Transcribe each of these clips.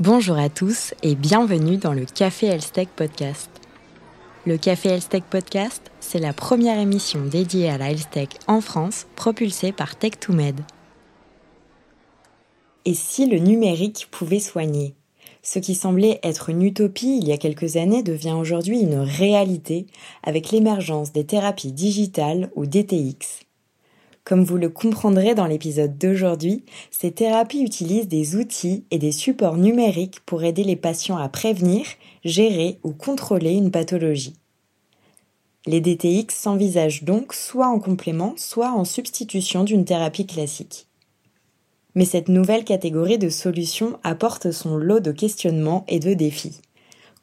Bonjour à tous et bienvenue dans le Café Elstech Podcast. Le Café Elstech Podcast, c'est la première émission dédiée à la Elstech en France, propulsée par Tech2Med. Et si le numérique pouvait soigner? Ce qui semblait être une utopie il y a quelques années devient aujourd'hui une réalité avec l'émergence des thérapies digitales ou DTX. Comme vous le comprendrez dans l'épisode d'aujourd'hui, ces thérapies utilisent des outils et des supports numériques pour aider les patients à prévenir, gérer ou contrôler une pathologie. Les DTX s'envisagent donc soit en complément, soit en substitution d'une thérapie classique. Mais cette nouvelle catégorie de solutions apporte son lot de questionnements et de défis.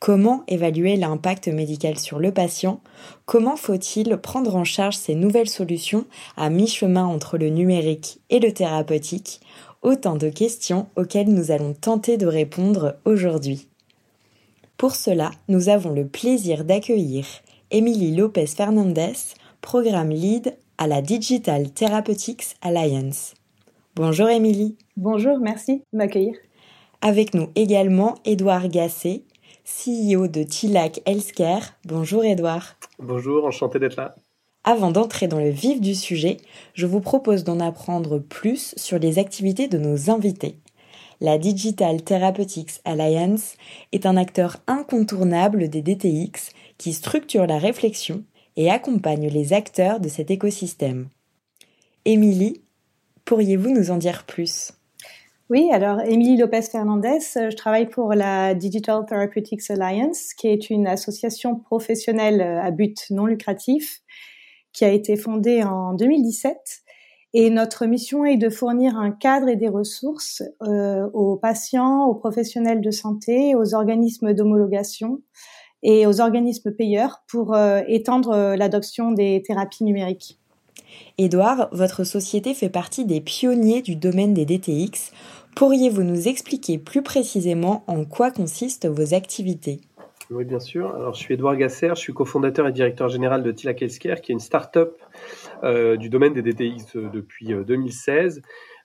Comment évaluer l'impact médical sur le patient? Comment faut-il prendre en charge ces nouvelles solutions à mi-chemin entre le numérique et le thérapeutique? Autant de questions auxquelles nous allons tenter de répondre aujourd'hui. Pour cela, nous avons le plaisir d'accueillir Émilie Lopez Fernandez, programme lead à la Digital Therapeutics Alliance. Bonjour Émilie. Bonjour, merci de m'accueillir. Avec nous également Édouard Gasset, CEO de Tilac Healthcare. Bonjour Edouard. Bonjour, enchanté d'être là. Avant d'entrer dans le vif du sujet, je vous propose d'en apprendre plus sur les activités de nos invités. La Digital Therapeutics Alliance est un acteur incontournable des DTX qui structure la réflexion et accompagne les acteurs de cet écosystème. Émilie, pourriez-vous nous en dire plus? Oui, alors Émilie Lopez Fernandez, euh, je travaille pour la Digital Therapeutics Alliance, qui est une association professionnelle euh, à but non lucratif qui a été fondée en 2017. Et notre mission est de fournir un cadre et des ressources euh, aux patients, aux professionnels de santé, aux organismes d'homologation et aux organismes payeurs pour étendre l'adoption des thérapies numériques. Édouard, votre société fait partie des pionniers du domaine des DTX Pourriez-vous nous expliquer plus précisément en quoi consistent vos activités? Oui, bien sûr. Alors, je suis Edouard Gasser, je suis cofondateur et directeur général de Tilak Healthcare, qui est une start-up euh, du domaine des DTX euh, depuis 2016,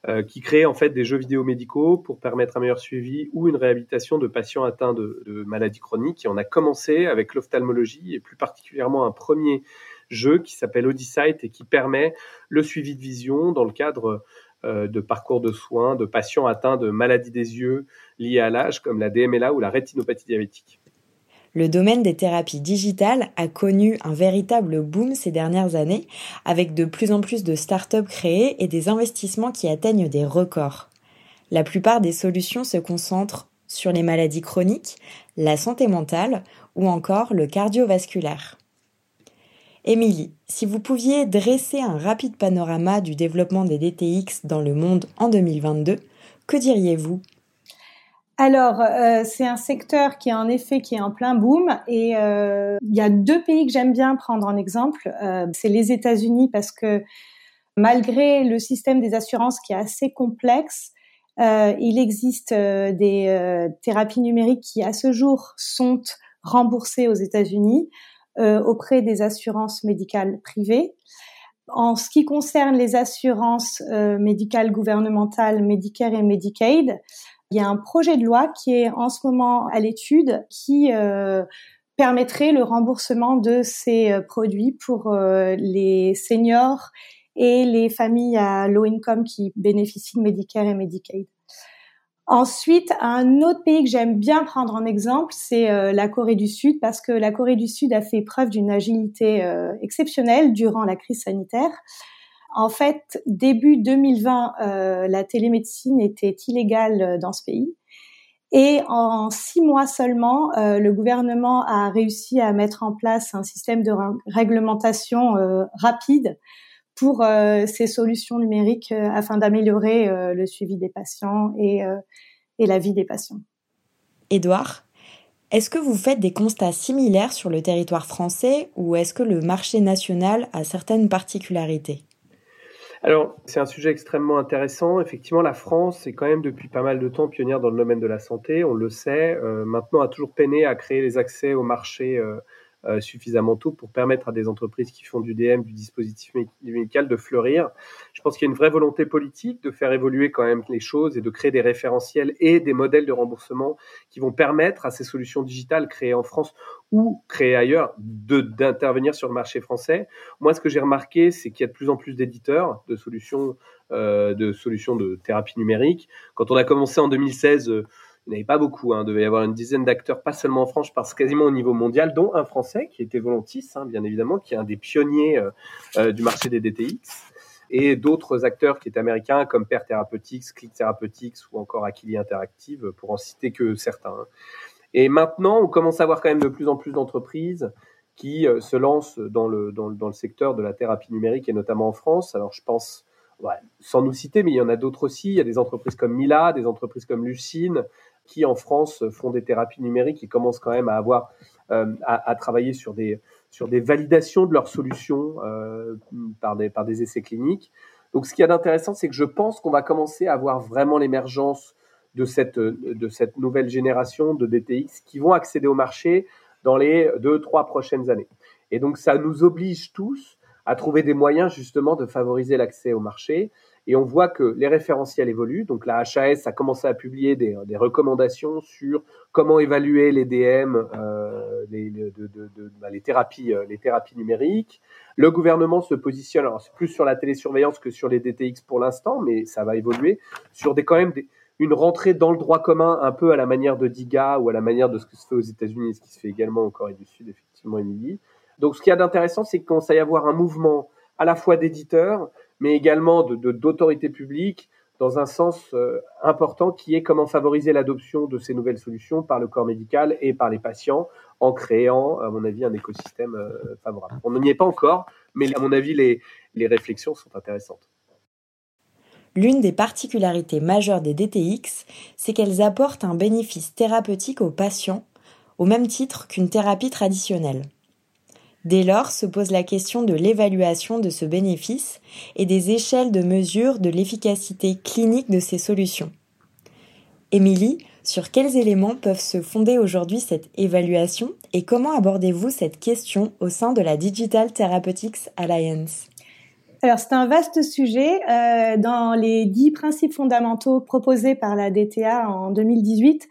euh, qui crée en fait des jeux vidéo médicaux pour permettre un meilleur suivi ou une réhabilitation de patients atteints de, maladies chroniques. On a commencé avec l'ophtalmologie et plus particulièrement un premier jeu qui s'appelle Odyssey et qui permet le suivi de vision dans le cadre de parcours de soins de patients atteints de maladies des yeux liées à l'âge, comme la DMLA ou la rétinopathie diabétique. Le domaine des thérapies digitales a connu un véritable boom ces dernières années, avec de plus en plus de startups créées et des investissements qui atteignent des records. La plupart des solutions se concentrent sur les maladies chroniques, la santé mentale ou encore le cardiovasculaire. Émilie, si vous pouviez dresser un rapide panorama du développement des DTX dans le monde en 2022, que diriez-vous? Alors, euh, c'est un secteur qui est en effet qui est en plein boom et euh, il y a deux pays que j'aime bien prendre en exemple. Euh, c'est les États-Unis parce que malgré le système des assurances qui est assez complexe, il existe des thérapies numériques qui à ce jour sont remboursées aux États-Unis. Euh, auprès des assurances médicales privées. En ce qui concerne les assurances euh, médicales gouvernementales Medicare et Medicaid, il y a un projet de loi qui est en ce moment à l'étude qui euh, permettrait le remboursement de ces produits pour les seniors et les familles à low income qui bénéficient de Medicare et Medicaid. Ensuite, un autre pays que j'aime bien prendre en exemple, c'est euh, la Corée du Sud, parce que la Corée du Sud a fait preuve d'une agilité euh, exceptionnelle durant la crise sanitaire. En fait, début 2020, euh, la télémédecine était illégale dans ce pays. Et en six mois seulement, le gouvernement a réussi à mettre en place un système de réglementation rapide pour ces solutions numériques afin d'améliorer le suivi des patients et, et la vie des patients. Édouard, est-ce que vous faites des constats similaires sur le territoire français ou est-ce que le marché national a certaines particularités? Alors, c'est un sujet extrêmement intéressant. Effectivement, la France est quand même depuis pas mal de temps pionnière dans le domaine de la santé, on le sait. maintenant, a toujours peiné à créer les accès au marché euh, suffisamment tôt pour permettre à des entreprises qui font du DM, du dispositif médical, de fleurir. Je pense qu'il y a une vraie volonté politique de faire évoluer quand même les choses et de créer des référentiels et des modèles de remboursement qui vont permettre à ces solutions digitales créées en France ou créées ailleurs d'intervenir sur le marché français. Moi, ce que j'ai remarqué, c'est qu'il y a de plus en plus d'éditeurs de solutions, euh, de thérapie numérique. Quand on a commencé en 2016, il n'y avait pas beaucoup, hein, il devait y avoir une dizaine d'acteurs, pas seulement en France, je pense quasiment au niveau mondial, dont un Français qui était Volantis, hein, bien évidemment, qui est un des pionniers euh, euh, du marché des DTX, et d'autres acteurs qui étaient américains comme Pair Therapeutics, Click Therapeutics ou encore Aquili Interactive, pour en citer que certains. Hein. Et maintenant, on commence à voir quand même de plus en plus d'entreprises qui euh, se lancent dans le, dans, dans, le secteur de la thérapie numérique et notamment en France. Alors je pense, sans nous citer, mais il y en a d'autres aussi. Il y a des entreprises comme Mila, des entreprises comme Lucine, qui en France font des thérapies numériques et commencent quand même à avoir euh, à, travailler sur des sur des validations de leurs solutions euh, par des par des essais cliniques. Donc ce qui est d'intéressant, c'est que je pense qu'on va commencer à avoir vraiment l'émergence de cette de cette nouvelle génération de DTX qui vont accéder au marché dans les deux trois prochaines années. Et donc ça nous oblige tous à trouver des moyens justement de favoriser l'accès au marché et on voit que les référentiels évoluent. Donc la HAS a commencé à publier des, des recommandations sur comment évaluer les DM, euh, les, bah, thérapies, euh, les thérapies numériques. Le gouvernement se positionne, alors c'est plus sur la télésurveillance que sur les DTX pour l'instant, mais ça va évoluer, sur des quand même une rentrée dans le droit commun un peu à la manière de DIGA ou à la manière de ce que se fait aux États-Unis, ce qui se fait également en Corée du Sud, effectivement, Émilie. Donc ce qu'il y a d'intéressant, c'est qu'on commence à y avoir un mouvement à la fois d'éditeurs, mais également de, d'autorités publiques dans un sens euh, important qui est comment favoriser l'adoption de ces nouvelles solutions par le corps médical et par les patients en créant, à mon avis, un écosystème euh, favorable. On n'y est pas encore, mais à mon avis, les, les réflexions sont intéressantes. L'une des particularités majeures des DTX, c'est qu'elles apportent un bénéfice thérapeutique aux patients, au même titre qu'une thérapie traditionnelle. Dès lors se pose la question de l'évaluation de ce bénéfice et des échelles de mesure de l'efficacité clinique de ces solutions. Émilie, sur quels éléments peuvent se fonder aujourd'hui cette évaluation et comment abordez-vous cette question au sein de la Digital Therapeutics Alliance? Alors c'est un vaste sujet. Euh, dans les dix principes fondamentaux proposés par la DTA en 2018,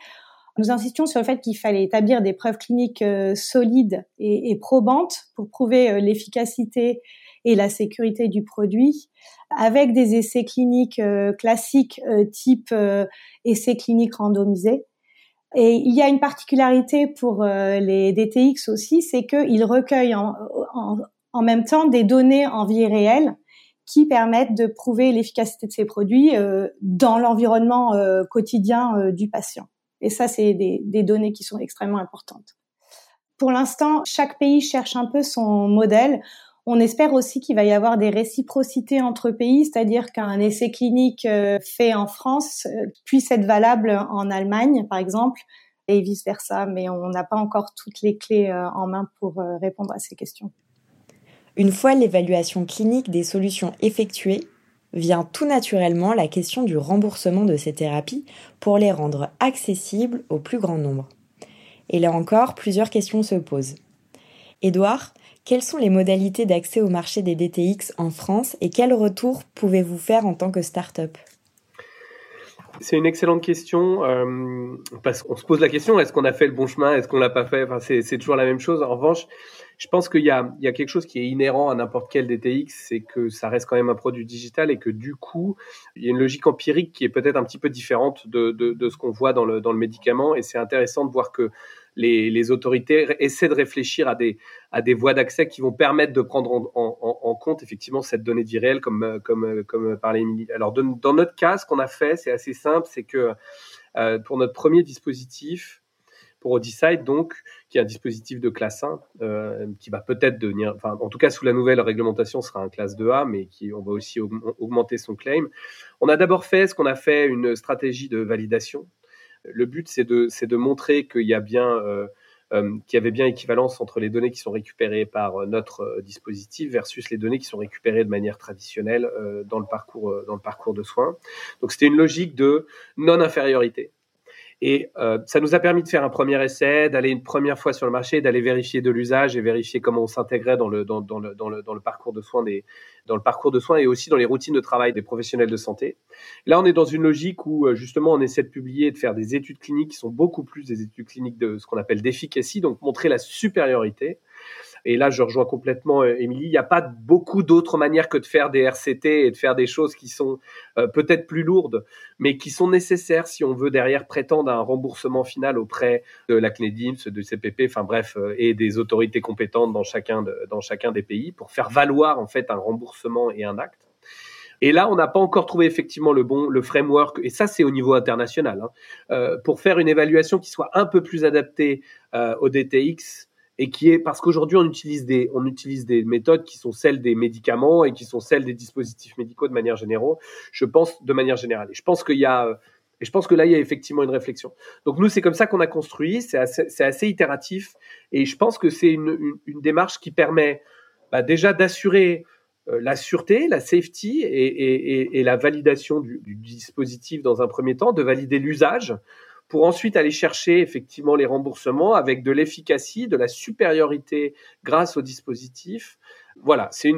nous insistions sur le fait qu'il fallait établir des preuves cliniques euh, solides et, probantes pour prouver euh, l'efficacité et la sécurité du produit, avec des essais cliniques euh, classiques type essais cliniques randomisés. Et il y a une particularité pour les DTX aussi, c'est qu'ils recueillent en, en, en, même temps des données en vie réelle qui permettent de prouver l'efficacité de ces produits dans l'environnement quotidien du patient. Et ça, c'est des, données qui sont extrêmement importantes. Pour l'instant, chaque pays cherche un peu son modèle. On espère aussi qu'il va y avoir des réciprocités entre pays, c'est-à-dire qu'un essai clinique euh, fait en France euh, puisse être valable en Allemagne, par exemple, et vice-versa. Mais on n'a pas encore toutes les clés euh, en main pour répondre à ces questions. Une fois l'évaluation clinique des solutions effectuées, vient tout naturellement la question du remboursement de ces thérapies pour les rendre accessibles au plus grand nombre. Et là encore, plusieurs questions se posent. Édouard, quelles sont les modalités d'accès au marché des DTX en France et quel retour pouvez-vous faire en tant que start-up? C'est une excellente question euh, parce qu'on se pose la question est-ce qu'on a fait le bon chemin, est-ce qu'on l'a pas fait? Enfin, c'est, toujours la même chose. En revanche, je pense qu'il y y a quelque chose qui est inhérent à n'importe quel DTX, c'est que ça reste quand même un produit digital et que du coup, il y a une logique empirique qui est peut-être un petit peu différente de, de, de ce qu'on voit dans le, dans le médicament. Et c'est intéressant de voir que les, les, autorités essaient de réfléchir à des, à des voies d'accès qui vont permettre de prendre en, en, en, compte effectivement cette donnée réelle, comme, comme, comme parlait Émilie. Alors, dans notre cas, ce qu'on a fait, c'est assez simple, c'est que euh, pour notre premier dispositif, pour Odysseid, donc, qui est un dispositif de classe 1, euh, qui va peut-être devenir, enfin, en tout cas, sous la nouvelle réglementation, sera un classe 2A, mais qui, on va aussi augmenter son claim. On a d'abord fait ce qu'on a fait une stratégie de validation. Le but, c'est de, de montrer qu'il y a bien, euh, euh, avait bien équivalence entre les données qui sont récupérées par notre dispositif versus les données qui sont récupérées de manière traditionnelle dans le parcours, dans le parcours de soins. Donc, c'était une logique de non-infériorité. Et euh, ça nous a permis de faire un premier essai, d'aller une première fois sur le marché, d'aller vérifier de l'usage et vérifier comment on s'intégrait dans le, dans, dans, le, dans, le, dans le parcours de soins des, dans le parcours de soins et aussi dans les routines de travail des professionnels de santé. Là, on est dans une logique où euh, justement on essaie de publier et de faire des études cliniques qui sont beaucoup plus des études cliniques de ce qu'on appelle d'efficacité, donc montrer la supériorité. Et là, je rejoins complètement euh, Émilie. Il n'y a pas beaucoup d'autres manières que de faire des RCT et de faire des choses qui sont euh, peut-être plus lourdes, mais qui sont nécessaires si on veut derrière prétendre à un remboursement final auprès de la CNEDIMS, de CPP, enfin bref, euh, et des autorités compétentes dans chacun, des pays pour faire valoir en fait un remboursement et un acte. Et là, on n'a pas encore trouvé effectivement le bon, le framework, et ça c'est au niveau international, hein, pour faire une évaluation qui soit un peu plus adaptée au DTX et qui est parce qu'aujourd'hui on utilise des on utilise des méthodes qui sont celles des médicaments et qui sont celles des dispositifs médicaux de manière générale. Je pense de manière générale. Et je pense qu'il y a et je pense que là il y a effectivement une réflexion. Donc nous c'est comme ça qu'on a construit. C'est assez, c'est assez itératif et je pense que c'est une, une, démarche qui permet bah, déjà d'assurer euh, la sûreté, la safety et, et, et la validation du, dispositif dans un premier temps, de valider l'usage pour ensuite aller chercher effectivement les remboursements avec de l'efficacité, de la supériorité grâce au dispositif. Voilà, c'est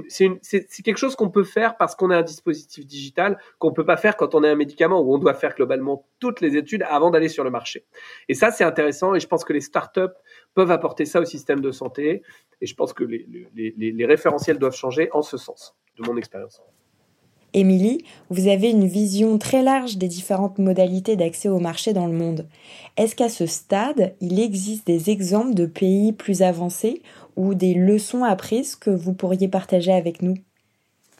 quelque chose qu'on peut faire parce qu'on a un dispositif digital qu'on peut pas faire quand on a un médicament où on doit faire globalement toutes les études avant d'aller sur le marché. Et ça, c'est intéressant et je pense que les startups peuvent apporter ça au système de santé et je pense que les référentiels doivent changer en ce sens, de mon expérience. Émilie, vous avez une vision très large des différentes modalités d'accès au marché dans le monde. Est-ce qu'à ce stade, il existe des exemples de pays plus avancés ou des leçons apprises que vous pourriez partager avec nous?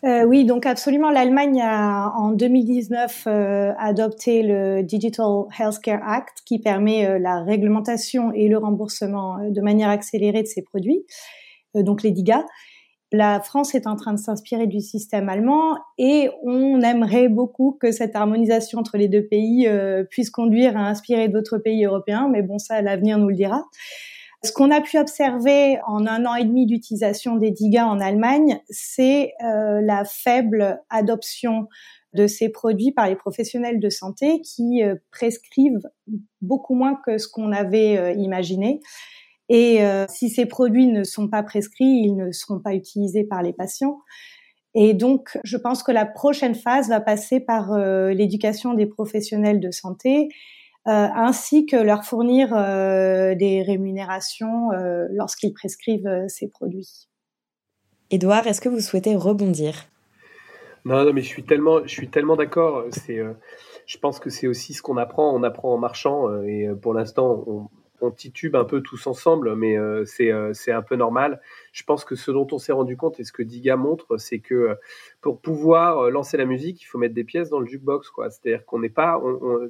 Euh, oui, donc absolument. L'Allemagne a en 2019 euh, adopté le Digital Healthcare Act qui permet euh, la réglementation et le remboursement de manière accélérée de ces produits, donc les DIGA. La France est en train de s'inspirer du système allemand et on aimerait beaucoup que cette harmonisation entre les deux pays euh, puisse conduire à inspirer d'autres pays européens, mais bon, ça, l'avenir nous le dira. Ce qu'on a pu observer en un an et demi d'utilisation des DIGA en Allemagne, c'est euh, la faible adoption de ces produits par les professionnels de santé qui euh, prescrivent beaucoup moins que ce qu'on avait imaginé. Et euh, si ces produits ne sont pas prescrits, ils ne seront pas utilisés par les patients. Et donc, je pense que la prochaine phase va passer par euh, l'éducation des professionnels de santé, euh, ainsi que leur fournir euh, des rémunérations euh, lorsqu'ils prescrivent ces produits. Édouard, est-ce que vous souhaitez rebondir? Non, non, mais je suis tellement, je suis tellement d'accord. C'est, je pense que c'est aussi ce qu'on apprend. On apprend en marchant, et pour l'instant, on, on titube un peu tous ensemble, mais euh, euh, c'est un peu normal. Je pense que ce dont on s'est rendu compte et ce que Diga montre, c'est que euh, pour pouvoir lancer la musique, il faut mettre des pièces dans le jukebox. C'est-à-dire qu'on n'est pas,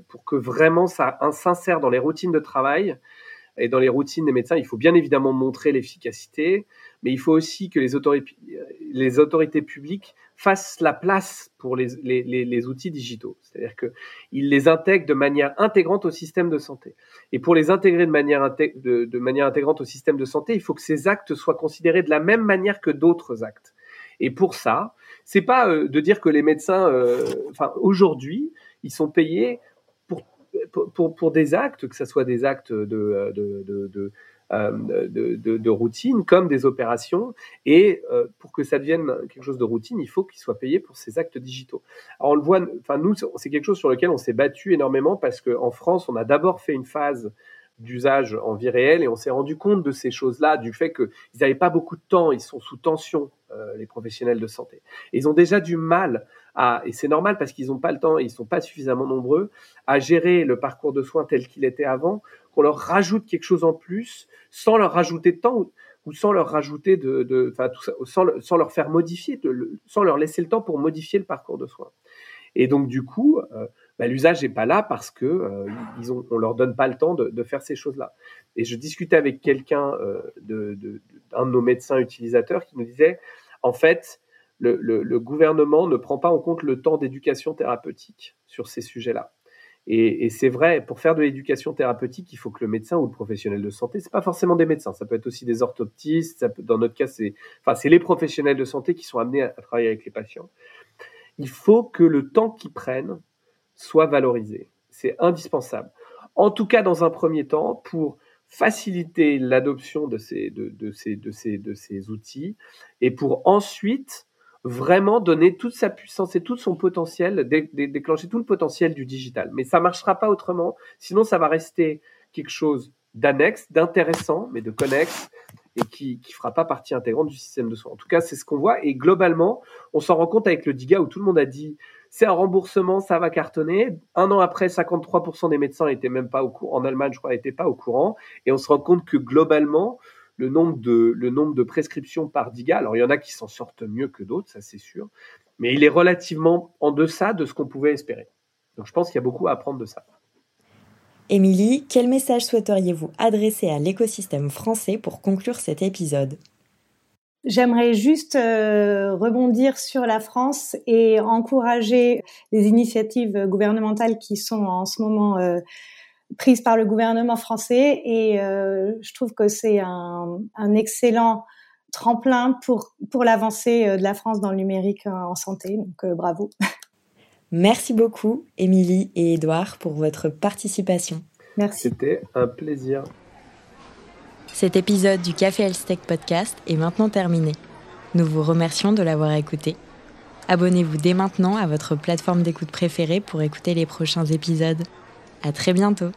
pour que vraiment ça s'insère dans les routines de travail et dans les routines des médecins, il faut bien évidemment montrer l'efficacité, mais il faut aussi que les les autorités publiques fassent la place pour les, outils digitaux. C'est-à-dire qu'ils les intègrent de manière intégrante au système de santé. Et pour les intégrer de manière, de, de manière intégrante au système de santé, il faut que ces actes soient considérés de la même manière que d'autres actes. Et pour ça, c'est pas euh, de dire que les médecins, euh, enfin aujourd'hui, ils sont payés pour, pour, pour, des actes, que ce soit des actes de, de, de, de, routine comme des opérations. Et euh, pour que ça devienne quelque chose de routine, il faut qu'ils soient payés pour ces actes digitaux. Alors on le voit, enfin nous, c'est quelque chose sur lequel on s'est battu énormément parce qu'en France, on a d'abord fait une phase d'usage en vie réelle et on s'est rendu compte de ces choses-là, du fait qu'ils n'avaient pas beaucoup de temps, ils sont sous tension, euh, les professionnels de santé. Et ils ont déjà du mal à, et c'est normal parce qu'ils n'ont pas le temps, ils sont pas suffisamment nombreux, à gérer le parcours de soins tel qu'il était avant, qu'on leur rajoute quelque chose en plus sans leur rajouter de temps ou, sans leur rajouter de, tout sans, leur faire modifier, sans leur laisser le temps pour modifier le parcours de soins. Et donc du coup, euh, bah, l'usage n'est pas là parce que euh, ils ont, on leur donne pas le temps de, faire ces choses-là. Et je discutais avec quelqu'un euh, de, d'un de nos médecins utilisateurs qui nous disait, en fait, le gouvernement ne prend pas en compte le temps d'éducation thérapeutique sur ces sujets-là. Et, c'est vrai, pour faire de l'éducation thérapeutique, il faut que le médecin ou le professionnel de santé, c'est pas forcément des médecins, ça peut être aussi des orthoptistes, peut, dans notre cas, c'est, enfin, les professionnels de santé qui sont amenés à, à, travailler avec les patients. Il faut que le temps qu'ils prennent soit valorisé. C'est indispensable. en tout cas dans un premier temps, pour faciliter l'adoption de ces, de, de, ces, de, ces, de ces outils et pour ensuite vraiment donner toute sa puissance et tout son potentiel, déclencher tout le potentiel du digital. Mais ça marchera pas autrement, sinon ça va rester quelque chose d'annexe, d'intéressant, mais de connexe, et qui ne fera pas partie intégrante du système de soins. En tout cas, c'est ce qu'on voit. Et globalement, on s'en rend compte avec le DIGA où tout le monde a dit c'est un remboursement, ça va cartonner. Un an après, 53% des médecins n'étaient même pas au courant. En Allemagne, je crois, n'étaient pas au courant. Et on se rend compte que globalement, le nombre de, le nombre de prescriptions par DIGA, alors il y en a qui s'en sortent mieux que d'autres, ça c'est sûr, mais il est relativement en deçà de ce qu'on pouvait espérer. Donc je pense qu'il y a beaucoup à apprendre de ça. Émilie, quel message souhaiteriez-vous adresser à l'écosystème français pour conclure cet épisode? J'aimerais juste euh, rebondir sur la France et encourager les initiatives gouvernementales qui sont en ce moment euh, prises par le gouvernement français. Et euh, je trouve que c'est un, un, excellent tremplin pour, pour l'avancée de la France dans le numérique en santé. Donc bravo. Merci beaucoup, Émilie et Édouard, pour votre participation. Merci. C'était un plaisir. Cet épisode du Café Elstech Podcast est maintenant terminé. Nous vous remercions de l'avoir écouté. Abonnez-vous dès maintenant à votre plateforme d'écoute préférée pour écouter les prochains épisodes. À très bientôt!